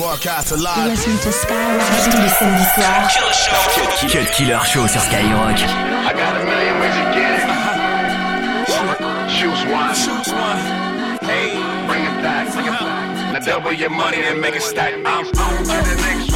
Broadcast alive. You're listening to Skyrock tous les samedis soirs. Cut Killer Show sur Skyrock. I got a million ways to get it. Choose one. Choose one. Hey. Bring it back. Bring it back. Now double your money and make it stack. I'm on to the next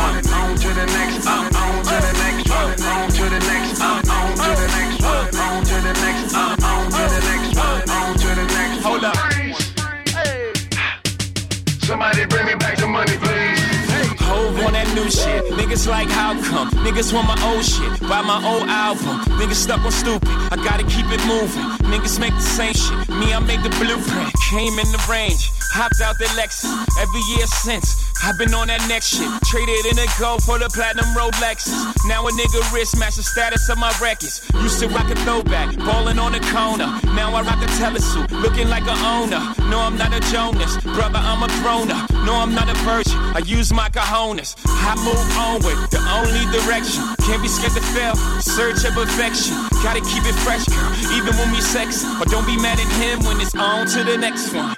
new shit. Niggas like how come? Niggas want my old shit. Buy my old album. Niggas stuck on stupid. I gotta keep it moving. Niggas make the same shit. Me, I made the blueprint. Came in the range. Hopped out the Lexus. Every year since. I've been on that next shit. Traded in a gold for the platinum Rolexes. Now a nigga wrist match the status of my records. Used to rock a throwback, ballin' on the corner. Now I rock a telesuit, looking like a owner. No, I'm not a Jonas, brother, I'm a grown up. No, I'm not a virgin. I use my cojones. I move onward, the only direction. Can't be scared to fail. Search of perfection. Gotta keep it fresh, even when we sex. But don't be mad at him when it's on to the next one.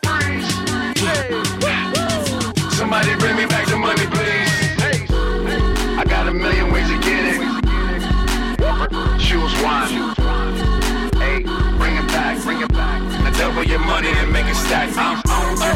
Somebody bring me back the money, please. I got a million ways to get it. Choose one. Hey, bring it back, bring it back. Now double your money and make it stack. I'm on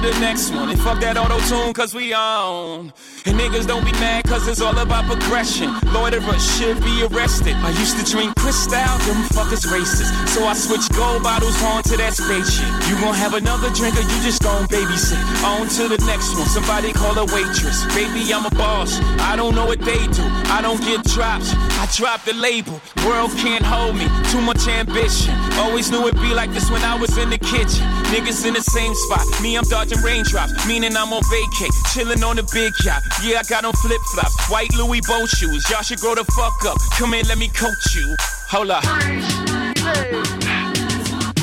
the next one. And fuck that auto tune, cause we on. And niggas don't be mad, cause it's all about progression. lord Loiterers should be arrested. I used to drink Cristal, them fuckers racist. So I switched gold bottles on to that spaceship. You gon' have another drink or you just gon' babysit. On to the next one, somebody call a waitress. Baby, I'm a boss. I don't know what they do. I don't get drops. I drop the label. World can't hold me. Too much ambition. Always knew it'd be like this when I was in the kitchen. Niggas in the same spot. Me, I'm dodging raindrops. Meaning I'm on vacay. Chilling on the big yacht. Yeah, I got on flip flops. White Louis boat shoes. Y'all should grow the fuck up. Come in, let me coach you. Hold up.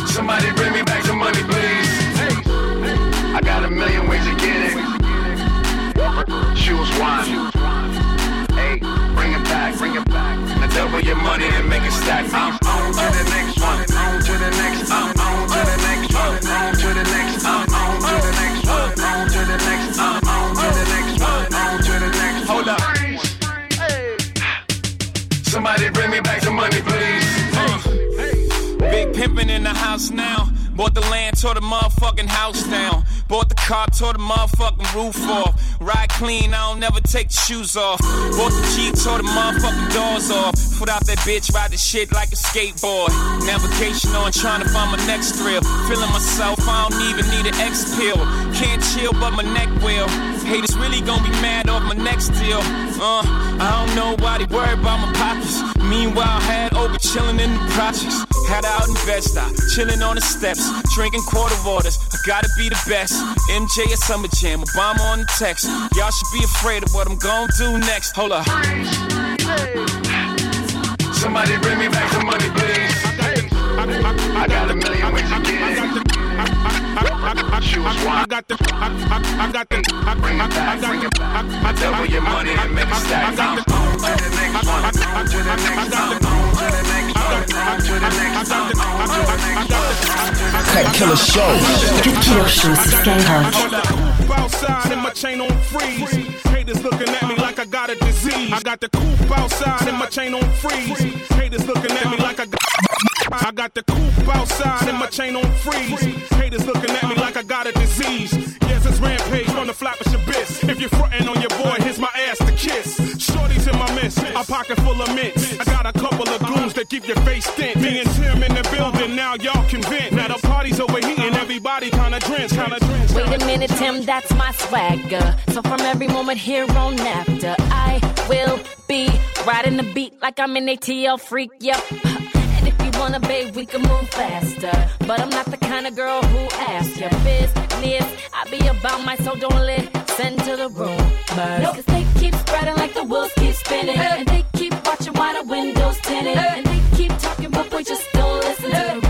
Somebody bring me back some money, please. I got a million ways to get it. Choose one. Hey, bring it back, bring it back. Now double your money and make it stack. I'm on to the next one. On to the next. I'm house now. Bought the land, tore the motherfucking house down. Bought the car, tore the motherfucking roof off. Ride clean, I don't never take the shoes off. Bought the Jeep, tore the motherfucking doors off. Put out that bitch, ride the shit like a skateboard. Navigation on, trying to find my next thrill. Feeling myself, I don't even need an X pill. Can't chill, but my neck will. Haters really gonna be mad off my next deal. Uh, I don't know why they worry about my pockets. Meanwhile, had over chilling in the projects. Had out in Bed-Stuy, uh, chillin' on the steps, drinking quarter waters. I gotta be the best. MJ at Summer Jam, Obama on the text. Y'all should be afraid of what I'm gonna do next. Hold up. Somebody bring me back the money, please. I got a million ways to get it. Choose one. I got the, I, I, I got the, I, Bring it I, back, I got bring the, it back. I, I double your money and make it stack. I'm on to the next one. On to the next. I'm on to the next one. On to the next. I'm on to the next one. Cut Killer Show. Cut Killer Show sur Skyrock. Coop outside and my chain on freeze. Haters looking at me like I got a disease. I got the coop outside and my chain on freeze. Haters looking at me like I got. I got the coop outside and my chain on freeze. Haters looking at me like I got a disease. Yes, it's rampage from the flappish abyss. If you're frontin' on your boy, here's my ass to kiss. Shorty's in my midst, a pocket full of mints. I got a couple of goons that keep your face thin. Me and Tim in the building, now y'all convinced. Now the party's overheating, everybody kinda drenched, kinda drenched. Wait a minute, Tim, that's my swagger. So from every moment here on after, I will be riding the beat like I'm an ATL freak, yep. And if you wanna, babe, we can move faster. But I'm not the kind of girl who asks your business. I be about my soul, don't listen to the rumors. No, cause they keep spreading like the wheels keep spinning. And they keep watching while the windows tinted. And they keep talking, but we just don't listen to the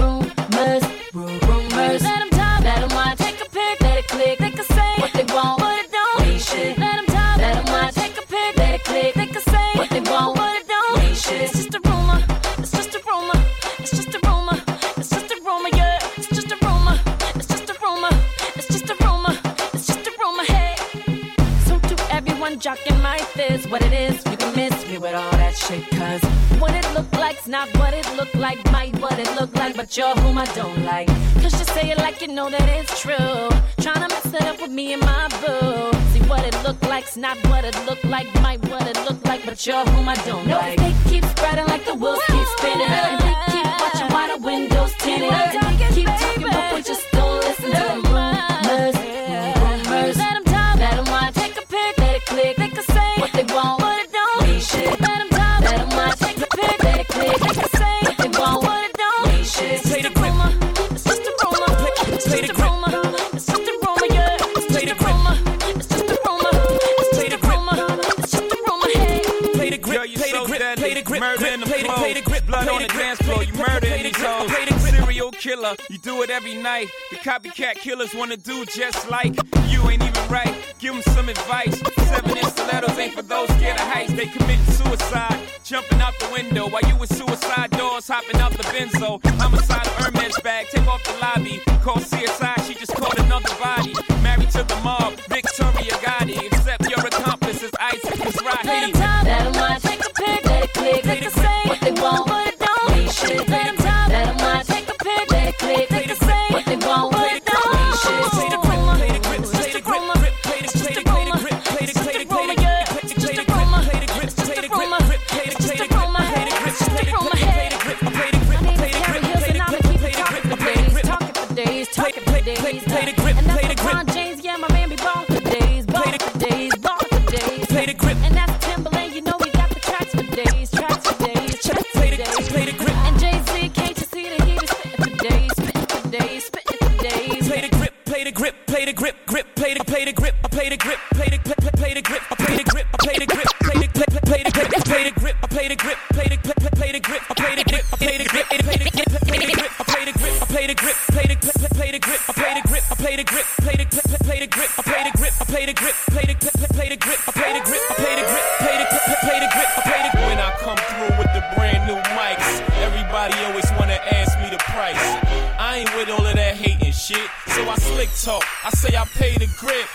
jocking my fist. What it is, you can miss me with all that shit. Cause what it look like's not what it look like, might what it look like, but you're whom I don't like. Cause you say it like you know that it's true. Tryna mess it up with me and my boo. See what it look like's not what it look like, might what it look like, but you're whom I don't No, like. They keep spreading like the wheels keep spinning. They keep watching while the windows tinted. Keep talking, but we just don't listen to them grip, the grip, murder in the play the play the grip, blood on the dance floor. You murder in these hoes. Serial killer, you do it every night. The copycat killers wanna do just like you. Ain't even right. Give them some advice. Seven inch stilettos ain't for those scared of heights. They commit suicide, jumping out the window while you with suicide doors hopping out the benzo. I'm Homicidal Hermes bag, take off the lobby. Call CSI, she just caught another body. Married to the mob, Victoria talk. I say I pay the grip.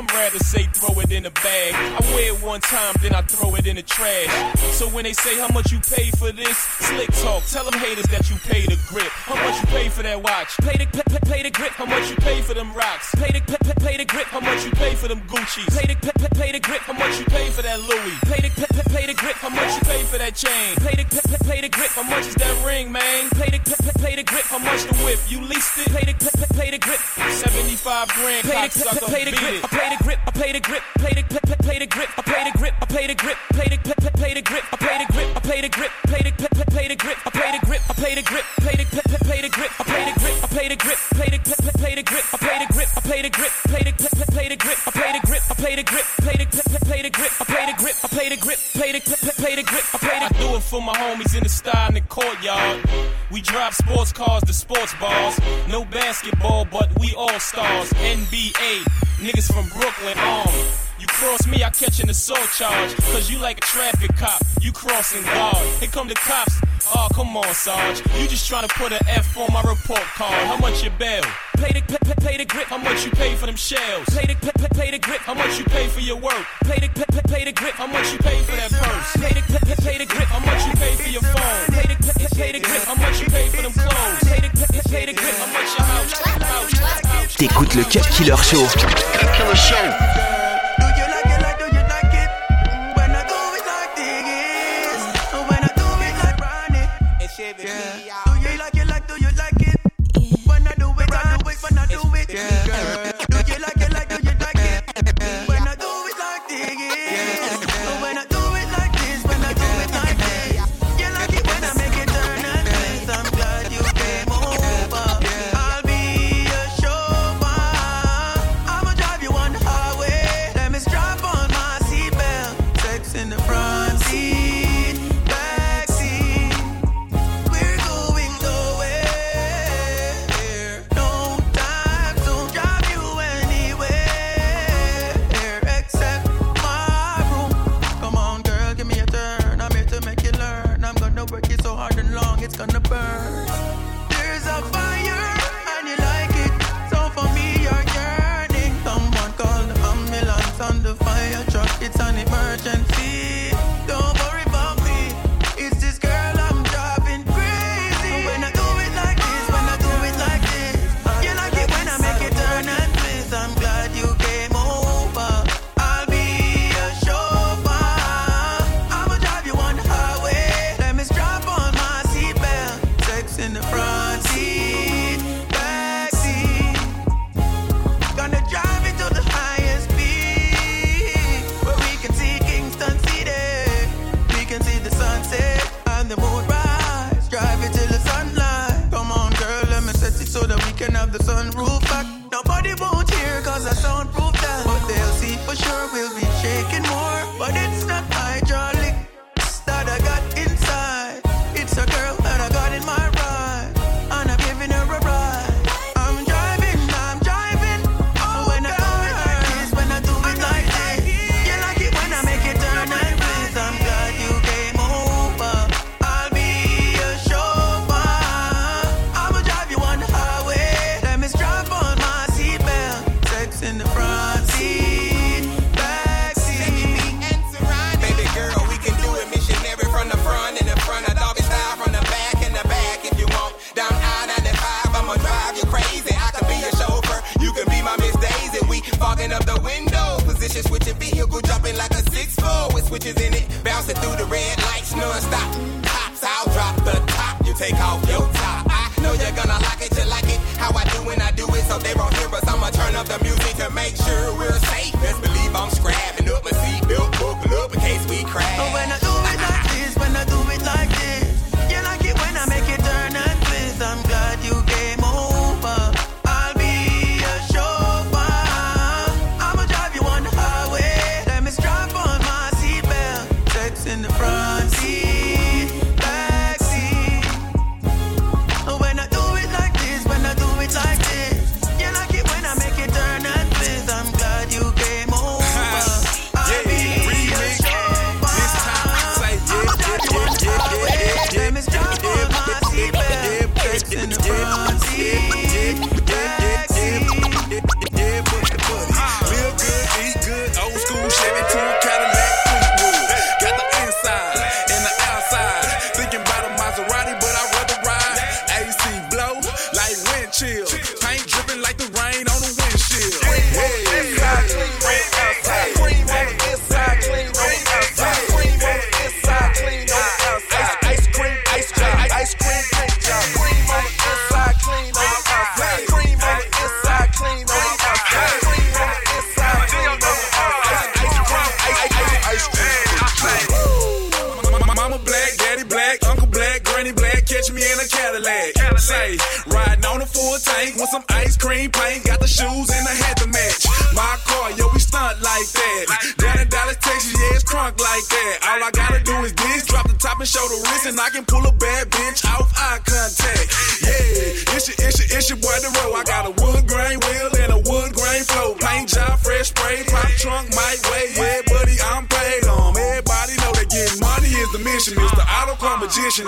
Some rather say throw it in a bag. I wear it one time, then I throw it in the trash. So when they say how much you pay for this, slick talk. Tell them haters that you pay the grip. How much you pay for that watch? Play the play, play, play the grip. How much you pay for them rocks? Play the play, play, play the grip. How much you pay for them Gucci's? Play the play, play, play the grip. How much you pay for that Louis? Play the play, play, play the grip. How much you pay for that chain? Play the play, play, play the grip. How much is that ring, man? Play the play, play, play the grip. How much the whip? You leased it. Play the play, play, play the grip. 75 grand. Play the, cocksucker, play the grip. it. I play the grip. I play the grip. Play the play, play, play the grip. I play the grip. I play the grip. Play the play, play, play the grip. I play the grip. I play the grip. Play the play, play, play the grip. I play the grip. I play the grip. Play the play, play, play the grip. I play the grip. I play the grip. Play the play, play, play the grip. I play the grip. I play the grip. Play the play, play, the grip. I play the grip. I play the grip. Play the play, play, the grip. I play the grip. I play the grip. Play the play, play the grip. I play the I do it for my homies in the style in the courtyard. We drive sports cars to sports bars. No catch an charge. Cause you like a traffic cop, you crossing guard. Here come the cops. Oh, come on, Sarge. You just trying to put an F on my report card. How much your bail? play the play, play, play the grip. How much you pay for them shells? Play the play, play, play the grip. How much you pay for your work? Play the play, play, play the grip. How much you pay for that purse? Play the play, play, play the grip. How much you pay for your phone? Play the play, play, play the grip. How much you pay for them clothes? Play the play, play, play the grip. How much your house? house, house? T'écoutes le Cut Killer Show. Killer Show.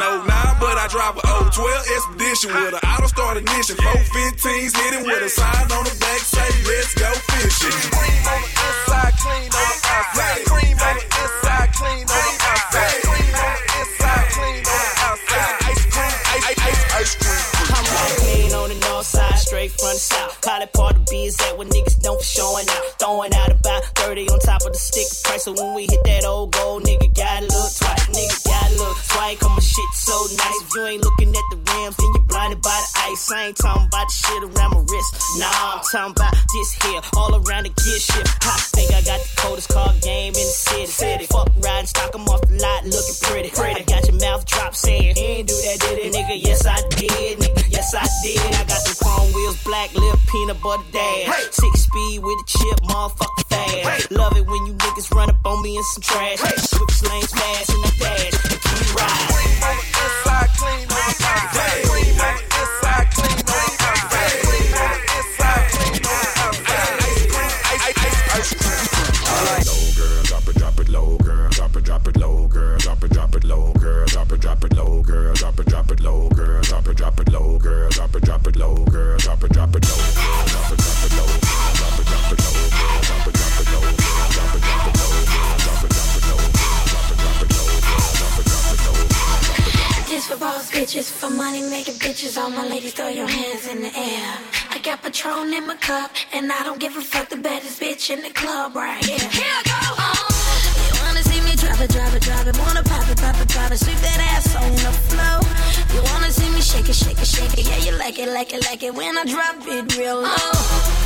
09, but I drive a 012 expedition with an auto start ignition. 415s hitting with a sign on the blinded by the ice. I ain't talking about the shit around my wrist. Nah, I'm talking about this here, all around the gear shift. I think I got the coldest car game in the city. city. Fuck riding stock, off the lot looking pretty. pretty. I got your mouth drop saying, you ain't do that, did it, nigga? Yes, I did, nigga. Yes, I did. I got the chrome wheels, black lip, peanut butter dash. Hey. Six speed with a chip, motherfucker fast. Hey. Love it when you niggas run up on me in some trash. Hey. Switch lanes fast in the dash. Keep riding. Clean on the inside. drop it, drop it low, girl, drop it, drop it low, girl, drop it, drop it low, girl, drop it, drop it low, girl, drop it, drop it low, girl, drop it, drop it low, girl, drop it, drop it low, girl, drop it, drop it low, girl, drop it, drop it low, girl. This for boss bitches, for money making bitches, all my ladies throw your hands in the air. I got Patron in my cup, and I don't give a fuck the baddest bitch in the club right here. Here I go it, drive it, drive it. Wanna pop it, pop it, pop it. Sweep that ass on the floor. You wanna see me shake it, shake it, shake it. Yeah, you like it, like it, like it. When I drop it real low.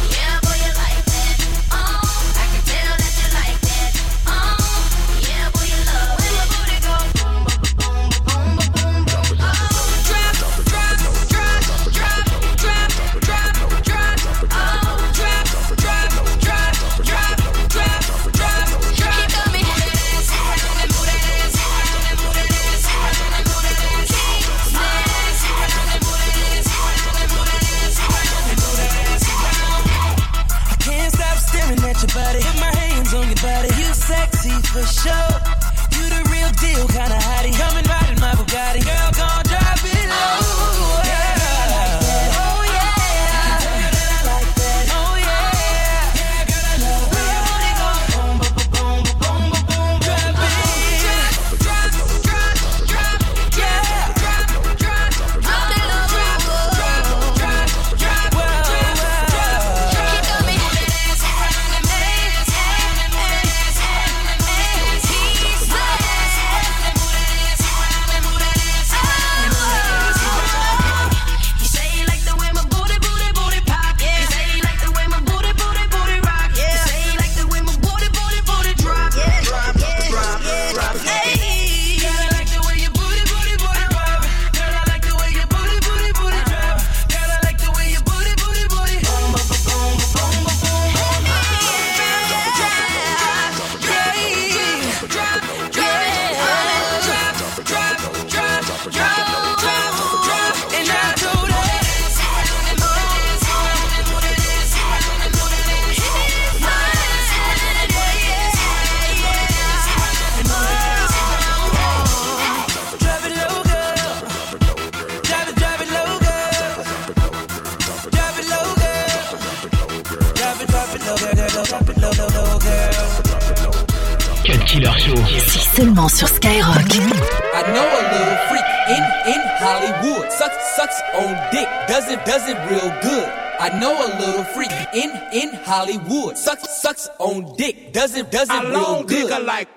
Sucks sucks on dick. Does it does it real good. I know a little freak in in Hollywood. Sucks sucks on dick. Does it does it A real good. dick like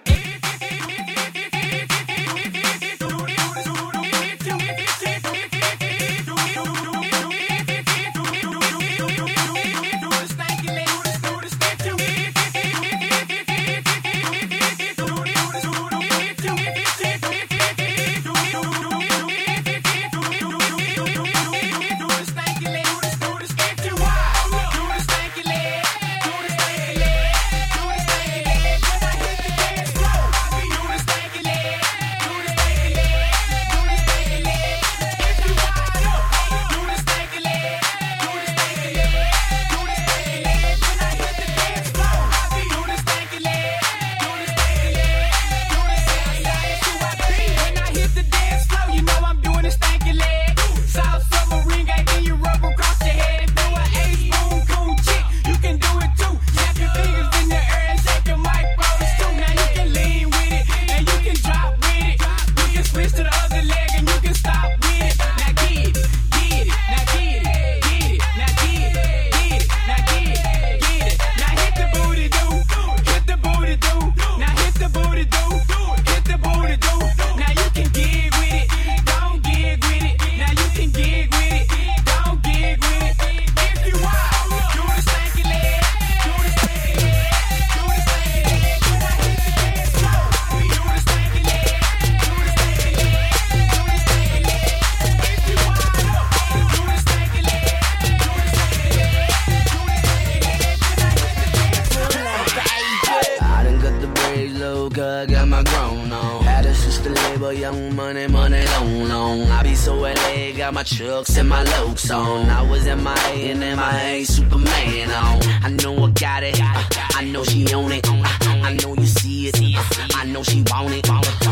label, young money, money, long, long. I be so LA, got my trucks and my lokes on. I was in my A and MIA, Superman on. I know I got it, uh, I know she own it. uh, I know you see it, uh, I know she want it.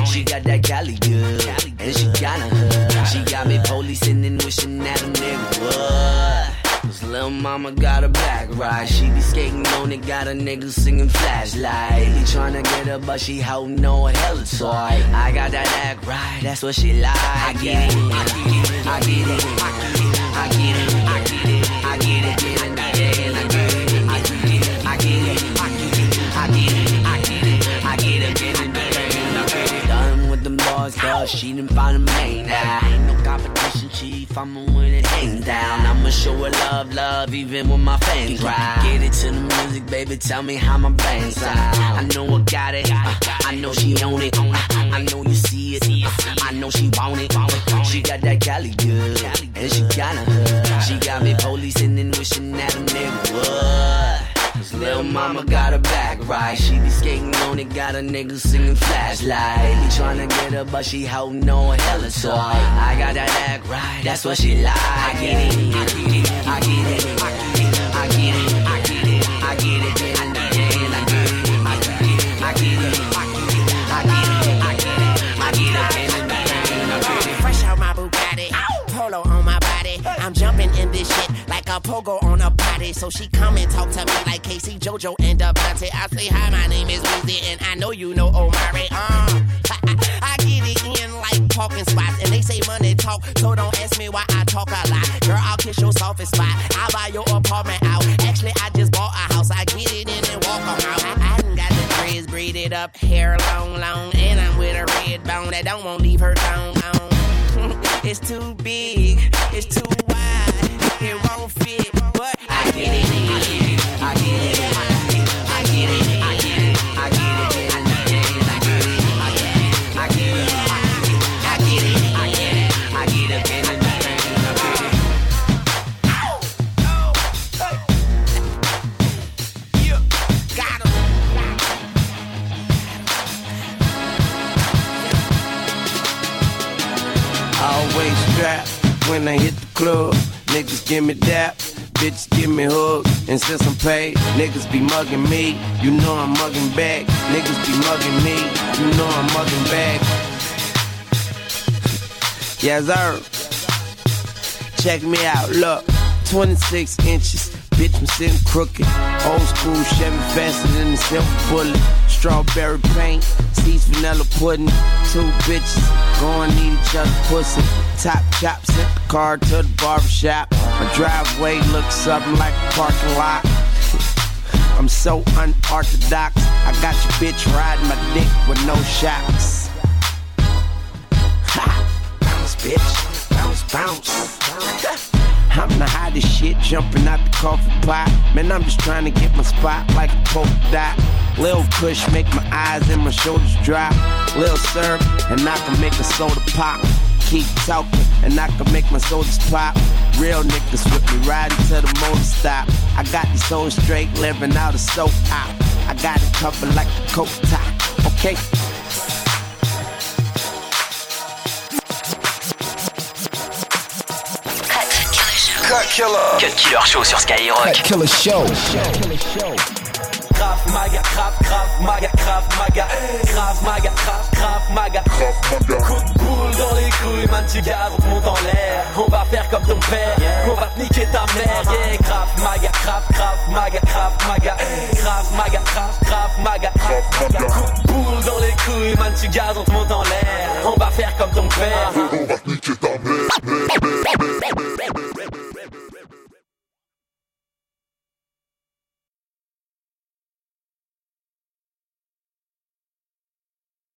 She got that Cali good, and she got a hood. She got me policing and wishing that a nigga would. Lil' mama got a back ride. She be skating on it, got a nigga singing flashlight. He tryna get her, but she holding no hella toy. I got that act right, that's what she like. I get it, I get it, I get it, I get it, I get it, I get it, she didn't find a main now. Ain't no competition, chief, I'ma win it hands down. I'ma show her love, love, even when my fans ride. Get it to the music, baby, tell me how my band sound. I know I got it, uh, I know she own it, uh, I know you see it, I know she want it. She got that Cali good, and she got a hood. She got me policing and wishing that a nigga would. Cause Lil mama got her back right. She be skating on it, got a nigga singing flashlight. He tryna get her, but she holding on hella tight. I got that act right, that's what she like. I get it, I get it, I get it, I get it, I get it, I get it, I get it, I get it, I get it, I get it, I get it, I get it, I get it, I get it, I get it. Fresh out my Bugatti, polo on my body. I'm jumping in this shit like a pogo party, so she come and talk to me like K-Ci, JoJo, and DeVante. I say hi, my name is Weezy, and I know you know Omari. Uh, I get it in like parking spots, and they say money talk, so don't ask me why I talk a lot. Girl, I'll kiss your softest spot. I'll buy your apartment out. Actually, I just bought a house. I get it in and walk on out. I, I got the dreads braided up, hair long, long, and I'm with a red bone that don't want leave her on. it's too big, it's too wide, it won't fit, give me dap, Bitch, give me hugs. And since I'm paid, niggas be mugging me. You know I'm mugging back. Niggas be mugging me. You know I'm mugging back. Yes, sir. Check me out, look. 26 inches, bitch, I'm sitting crooked. Old school Chevy faster than the silver bullet. Strawberry paint, seeds vanilla pudding. Two bitches going eat each other pussy. Top chop, sent the car to the barbershop. My driveway looks something like a parking lot. I'm so unorthodox. I got your bitch riding my dick with no shocks. Ha! Bounce, bitch. Bounce, bounce. I'm the hottest shit jumping out the coffee pot. Man, I'm just trying to get my spot like a polka dot. Lil push make my eyes and my shoulders drop. Lil syrup, and I can make a soda pop. Keep talking, and I can make my sodas pop. Real niggas with me riding to the motor stop. I got these hoes straight living out of soap out. I got it covered like a coat top. Okay. Cut Killer. Cut Killer Show sur Skyrock. Cut Killer Show. Krav Maga, crap, crap, Maga, crap, Maga, crap, Maga, Krav, Krav, Maga, Krav, Maga. Coup de boule dans les couilles, man, tu gardes, monte en l'air. On va faire comme ton père, on va te niquer ta mère. Yeah, Krav, Maga, Krav, Krav, Maga, crap, Maga, crap, Maga, Krav, Krav, Maga, crap, Maga. Coup de boule dans les couilles, man, tu gardes, on te monte en l'air. On va faire comme ton père, on va te niquer ta mère.